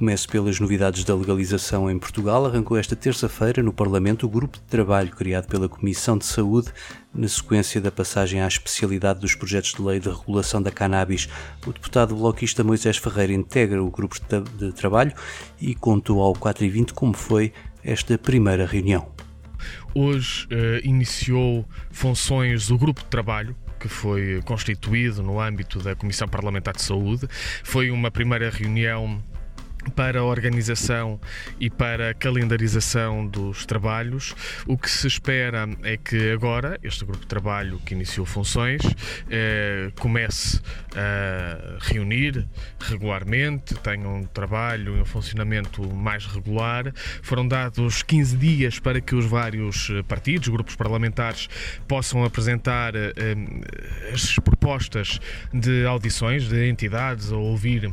Começo pelas novidades da legalização em Portugal. Arrancou esta terça-feira no Parlamento o grupo de trabalho criado pela Comissão de Saúde na sequência da passagem à especialidade dos projetos de lei de regulação da cannabis. O deputado bloquista Moisés Ferreira integra o grupo de trabalho e contou ao 4 e 20 como foi esta primeira reunião. Hoje uh, iniciou funções o grupo de trabalho que foi constituído no âmbito da Comissão Parlamentar de Saúde. Foi uma primeira reunião para a organização e para a calendarização dos trabalhos. O que se espera é que agora este grupo de trabalho que iniciou funções eh, comece a reunir regularmente, tenha um trabalho e um funcionamento mais regular. Foram dados 15 dias para que os vários partidos, grupos parlamentares, possam apresentar eh, as propostas de audições de entidades ou ouvir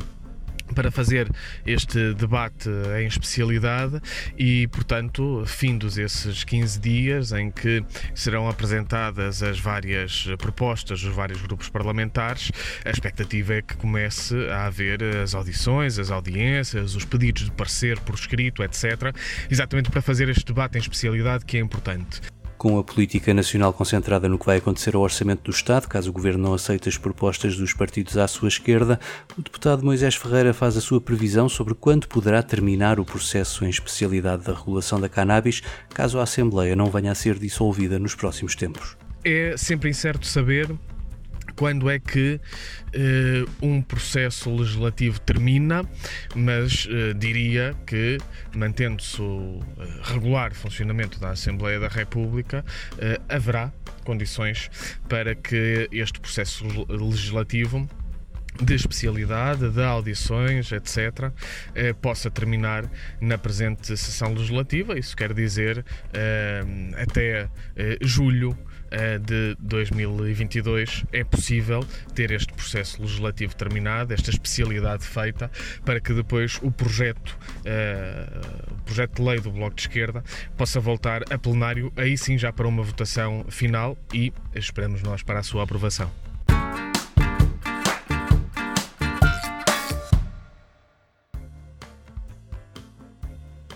para fazer este debate em especialidade e, portanto, findos esses 15 dias em que serão apresentadas as várias propostas dos vários grupos parlamentares, a expectativa é que comece a haver as audições, as audiências, os pedidos de parecer por escrito, etc., exatamente para fazer este debate em especialidade que é importante com a política nacional concentrada no que vai acontecer ao orçamento do Estado, caso o governo não aceite as propostas dos partidos à sua esquerda, o deputado Moisés Ferreira faz a sua previsão sobre quando poderá terminar o processo em especialidade da regulação da cannabis, caso a Assembleia não venha a ser dissolvida nos próximos tempos. É sempre incerto saber quando é que uh, um processo legislativo termina, mas uh, diria que, mantendo-se o uh, regular funcionamento da Assembleia da República, haverá condições para que este processo legislativo de especialidade, de audições, etc., eh, possa terminar na presente sessão legislativa. Isso quer dizer eh, até eh, julho eh, de 2022 é possível ter este processo legislativo terminado, esta especialidade feita, para que depois o projeto, uh, o projeto de lei do Bloco de Esquerda possa voltar a plenário, aí sim já para uma votação final e esperamos nós para a sua aprovação.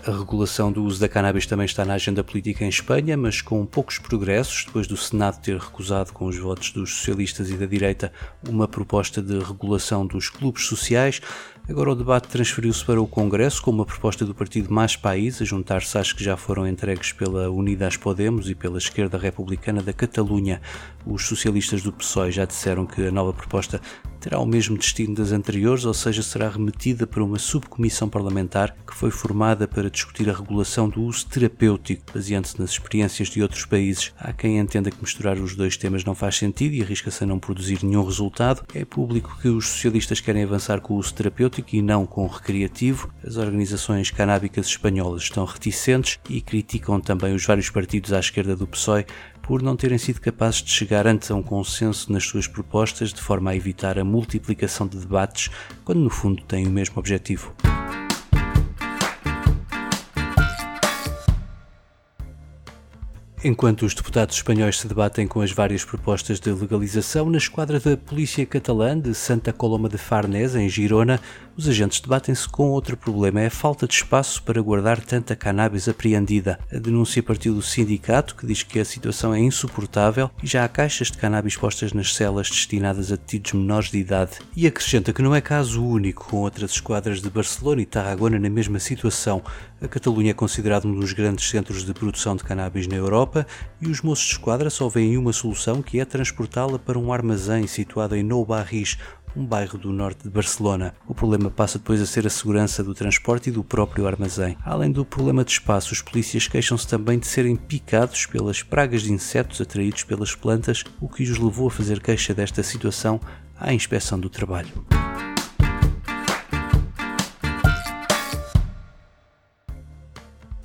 A regulação do uso da cannabis também está na agenda política em Espanha, mas com poucos progressos, depois do Senado ter recusado, com os votos dos socialistas e da direita, uma proposta de regulação dos clubes sociais. Agora o debate transferiu-se para o Congresso com uma proposta do partido Mais País, a juntar-se às que já foram entregues pela Unidas Podemos e pela esquerda republicana da Catalunha. Os socialistas do PSOE já disseram que a nova proposta terá o mesmo destino das anteriores, ou seja, será remetida para uma subcomissão parlamentar que foi formada para discutir a regulação do uso terapêutico, baseando-se nas experiências de outros países. Há quem entenda que misturar os dois temas não faz sentido e arrisca-se a não produzir nenhum resultado. É público que os socialistas querem avançar com o uso terapêutico e não com o recreativo. As organizações canábicas espanholas estão reticentes e criticam também os vários partidos à esquerda do PSOE por não terem sido capazes de chegar antes a um consenso nas suas propostas de forma a evitar a multiplicação de debates, quando no fundo têm o mesmo objetivo. Enquanto os deputados espanhóis se debatem com as várias propostas de legalização, na esquadra da Polícia Catalã de Santa Coloma de Farnese, em Girona, os agentes debatem-se com outro problema: é a falta de espaço para guardar tanta cannabis apreendida. A denúncia partiu do sindicato, que diz que a situação é insuportável e já há caixas de cannabis postas nas celas destinadas a detidos menores de idade. E acrescenta que não é caso único, com outras esquadras de Barcelona e Tarragona na mesma situação. A Catalunha é considerada um dos grandes centros de produção de cannabis na Europa e os moços de esquadra só veem uma solução que é transportá-la para um armazém situado em Nou Barris, um bairro do norte de Barcelona. O problema passa depois a ser a segurança do transporte e do próprio armazém. Além do problema de espaço, os polícias queixam-se também de serem picados pelas pragas de insetos atraídos pelas plantas, o que os levou a fazer queixa desta situação à inspeção do trabalho.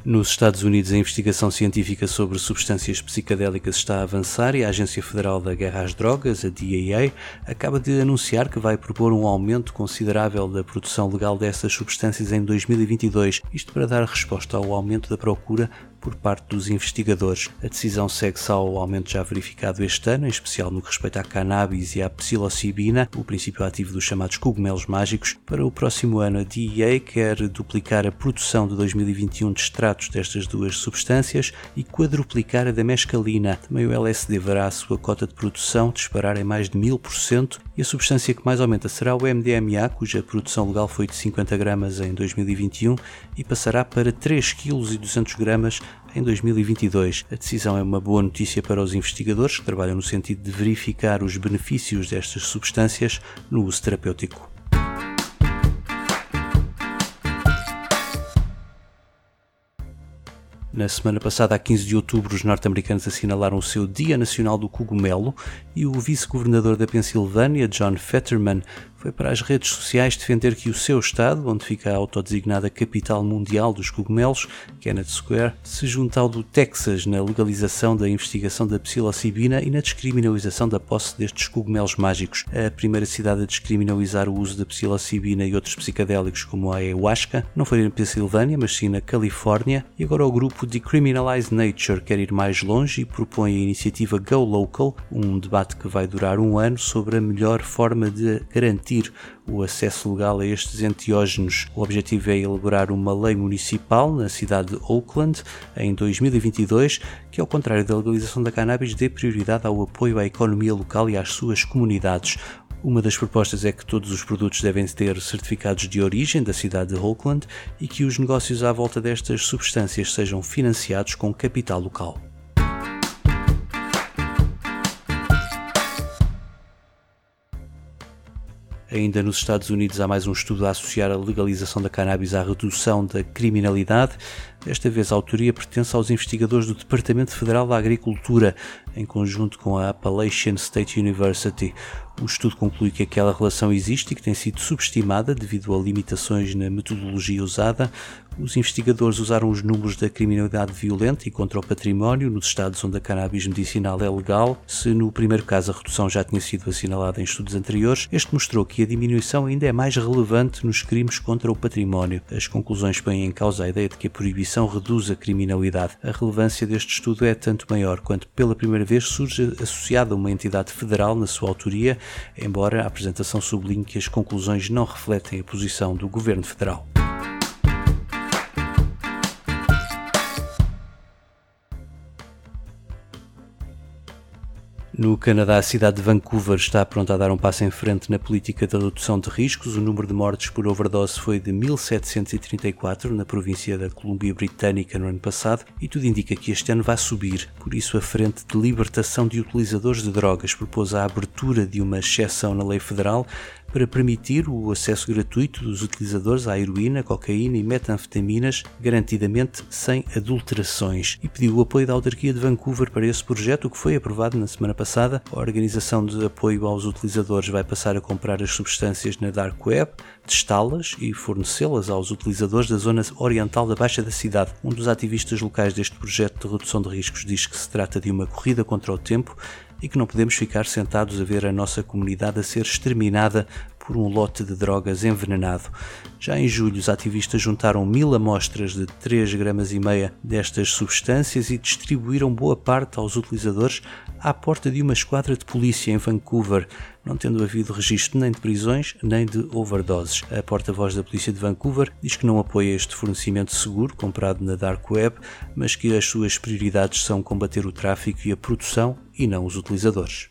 Nos Estados Unidos, a investigação científica sobre substâncias psicadélicas está a avançar e a Agência Federal da Guerra às Drogas, a DEA, acaba de anunciar que vai propor um aumento considerável da produção legal dessas substâncias em 2022, isto para dar resposta ao aumento da procura por parte dos investigadores. A decisão segue-se ao aumento já verificado este ano, em especial no que respeita à cannabis e à psilocibina, o princípio ativo dos chamados cogumelos mágicos. Para o próximo ano, a DEA quer duplicar a produção de 2021 de extratos destas duas substâncias e quadruplicar a da mescalina. Também o LSD verá a sua cota de produção disparar em mais de 1000% e a substância que mais aumenta será o MDMA, cuja produção legal foi de 50 gramas em 2021 e passará para 3 kg 200 gramas em 2022. A decisão é uma boa notícia para os investigadores que trabalham no sentido de verificar os benefícios destas substâncias no uso terapêutico. Na semana passada, a 15 de outubro, os norte-americanos assinalaram o seu Dia Nacional do Cogumelo e o vice-governador da Pensilvânia, John Fetterman, foi para as redes sociais defender que o seu estado, onde fica a autodesignada capital mundial dos cogumelos, Kenneth Square, se junta ao do Texas na legalização da investigação da psilocibina e na descriminalização da posse destes cogumelos mágicos. A primeira cidade a descriminalizar o uso da psilocibina e outros psicadélicos como a ayahuasca não foi na Pensilvânia, mas sim na Califórnia, e agora o grupo Decriminalize Nature quer ir mais longe e propõe a iniciativa Go Local, um debate que vai durar um ano sobre a melhor forma de garantir o acesso legal a estes enteógenos. O objetivo é elaborar uma lei municipal na cidade de Oakland em 2022 que, ao contrário da legalização da cannabis, dê prioridade ao apoio à economia local e às suas comunidades. Uma das propostas é que todos os produtos devem ter certificados de origem da cidade de Oakland e que os negócios à volta destas substâncias sejam financiados com capital local. Ainda nos Estados Unidos há mais um estudo a associar a legalização da cannabis à redução da criminalidade. Desta vez a autoria pertence aos investigadores do Departamento Federal da Agricultura, em conjunto com a Appalachian State University. O estudo conclui que aquela relação existe e que tem sido subestimada devido a limitações na metodologia usada. Os investigadores usaram os números da criminalidade violenta e contra o património nos estados onde a cannabis medicinal é legal. Se no primeiro caso a redução já tinha sido assinalada em estudos anteriores, este mostrou que a diminuição ainda é mais relevante nos crimes contra o património. As conclusões põem em causa a ideia de que a proibição reduz a criminalidade. A relevância deste estudo é tanto maior quanto pela primeira vez surge associada a uma entidade federal na sua autoria embora a apresentação sublinhe que as conclusões não refletem a posição do Governo Federal. No Canadá, a cidade de Vancouver está pronta a dar um passo em frente na política de redução de riscos. O número de mortes por overdose foi de 1734 na província da Colômbia Britânica no ano passado e tudo indica que este ano vai subir. Por isso, a Frente de Libertação de Utilizadores de Drogas propôs a abertura de uma exceção na lei federal para permitir o acesso gratuito dos utilizadores à heroína, cocaína e metanfetaminas, garantidamente sem adulterações, e pediu o apoio da autarquia de Vancouver para esse projeto, o que foi aprovado na semana passada. A Organização de Apoio aos Utilizadores vai passar a comprar as substâncias na Dark Web, testá-las e fornecê-las aos utilizadores da zona oriental da Baixa da cidade. Um dos ativistas locais deste projeto de redução de riscos diz que se trata de uma corrida contra o tempo e que não podemos ficar sentados a ver a nossa comunidade a ser exterminada por um lote de drogas envenenado. Já em julho, os ativistas juntaram mil amostras de 3 gramas e meia destas substâncias e distribuíram boa parte aos utilizadores à porta de uma esquadra de polícia em Vancouver, não tendo havido registro nem de prisões nem de overdoses. A porta-voz da polícia de Vancouver diz que não apoia este fornecimento seguro comprado na Dark Web, mas que as suas prioridades são combater o tráfico e a produção e não os utilizadores.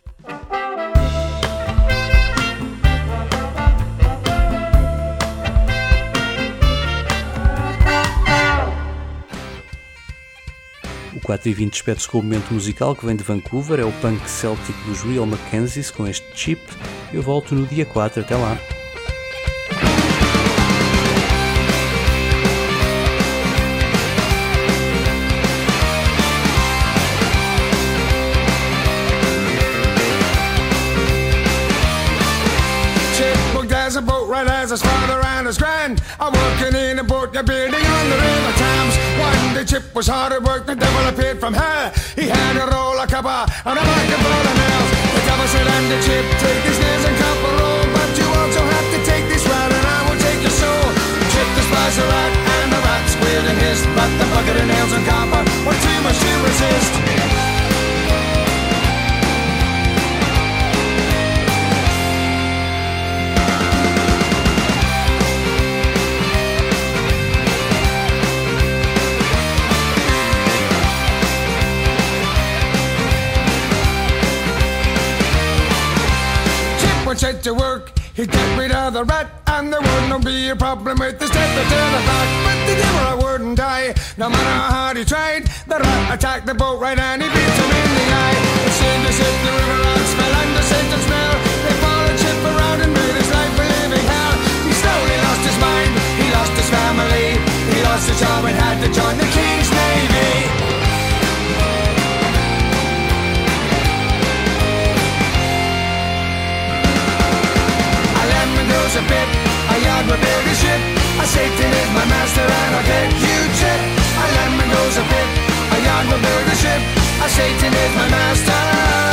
O 4 e 20 despede-se com o momento musical que vem de Vancouver, é o punk céltico dos Real Mackenzies com este chip Eu volto no dia 4. Até lá. as his father and his grand are working in a boat, they're building on the river Thames. One day Chip was hard at work, the devil appeared from hell. He had a roll of copper and a full of nails. The devil said, I'm the Chip, take these nails and copper roll, but you also have to take this rat and I will take your soul. Chip despised the rat and the rat squealed and hissed, but the bucket of nails and copper the rat, and there wouldn't be a problem with the step to the back. But the devil wouldn't die, no matter how hard he tried. The rat attacked the boat right, and he beat him in the eye. It seemed as if the river rat smell and the scent and smell. They followed Chip around and made his life a living hell. He slowly lost his mind, he lost his family, he lost his job and had to join the King's Navy. bit. I yard my bigger ship. I Satan is my master and I'll get you chip. I lemon goes a bit. I yard my bigger ship. I Satan is my master.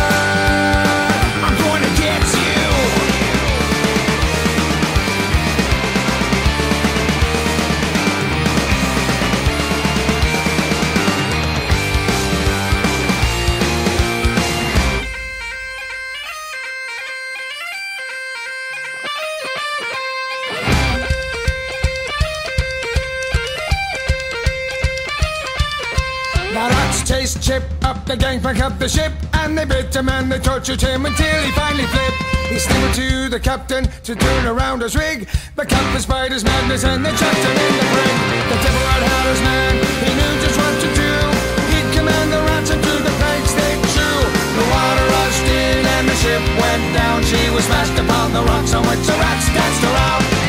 Up the gangplank of the ship, and they bit him and they tortured him until he finally flipped. He stammered to the captain to turn around his rig. The captain spied his madness and they chucked him in the brig. The devil had his man, he knew just what to do. He'd command the rats into the planks they chew. The water rushed in and the ship went down. She was smashed upon the rocks on which the rats danced around.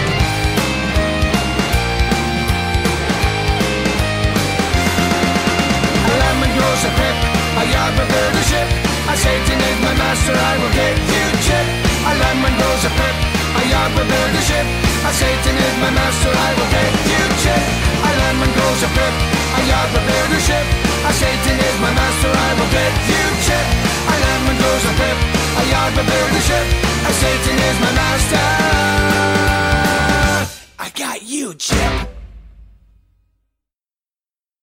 a pip, a the ship. A Satan is my master, I will get you chip. A lemon goes a pip, a yard repair the ship. A Satan is my master, I will get you chip. A lemon goes a pip, a yard repair the ship. A Satan is my master, I will get you chip. A lemon goes a pip, a yard repair the ship. A Satan is my master. I got you, Chip.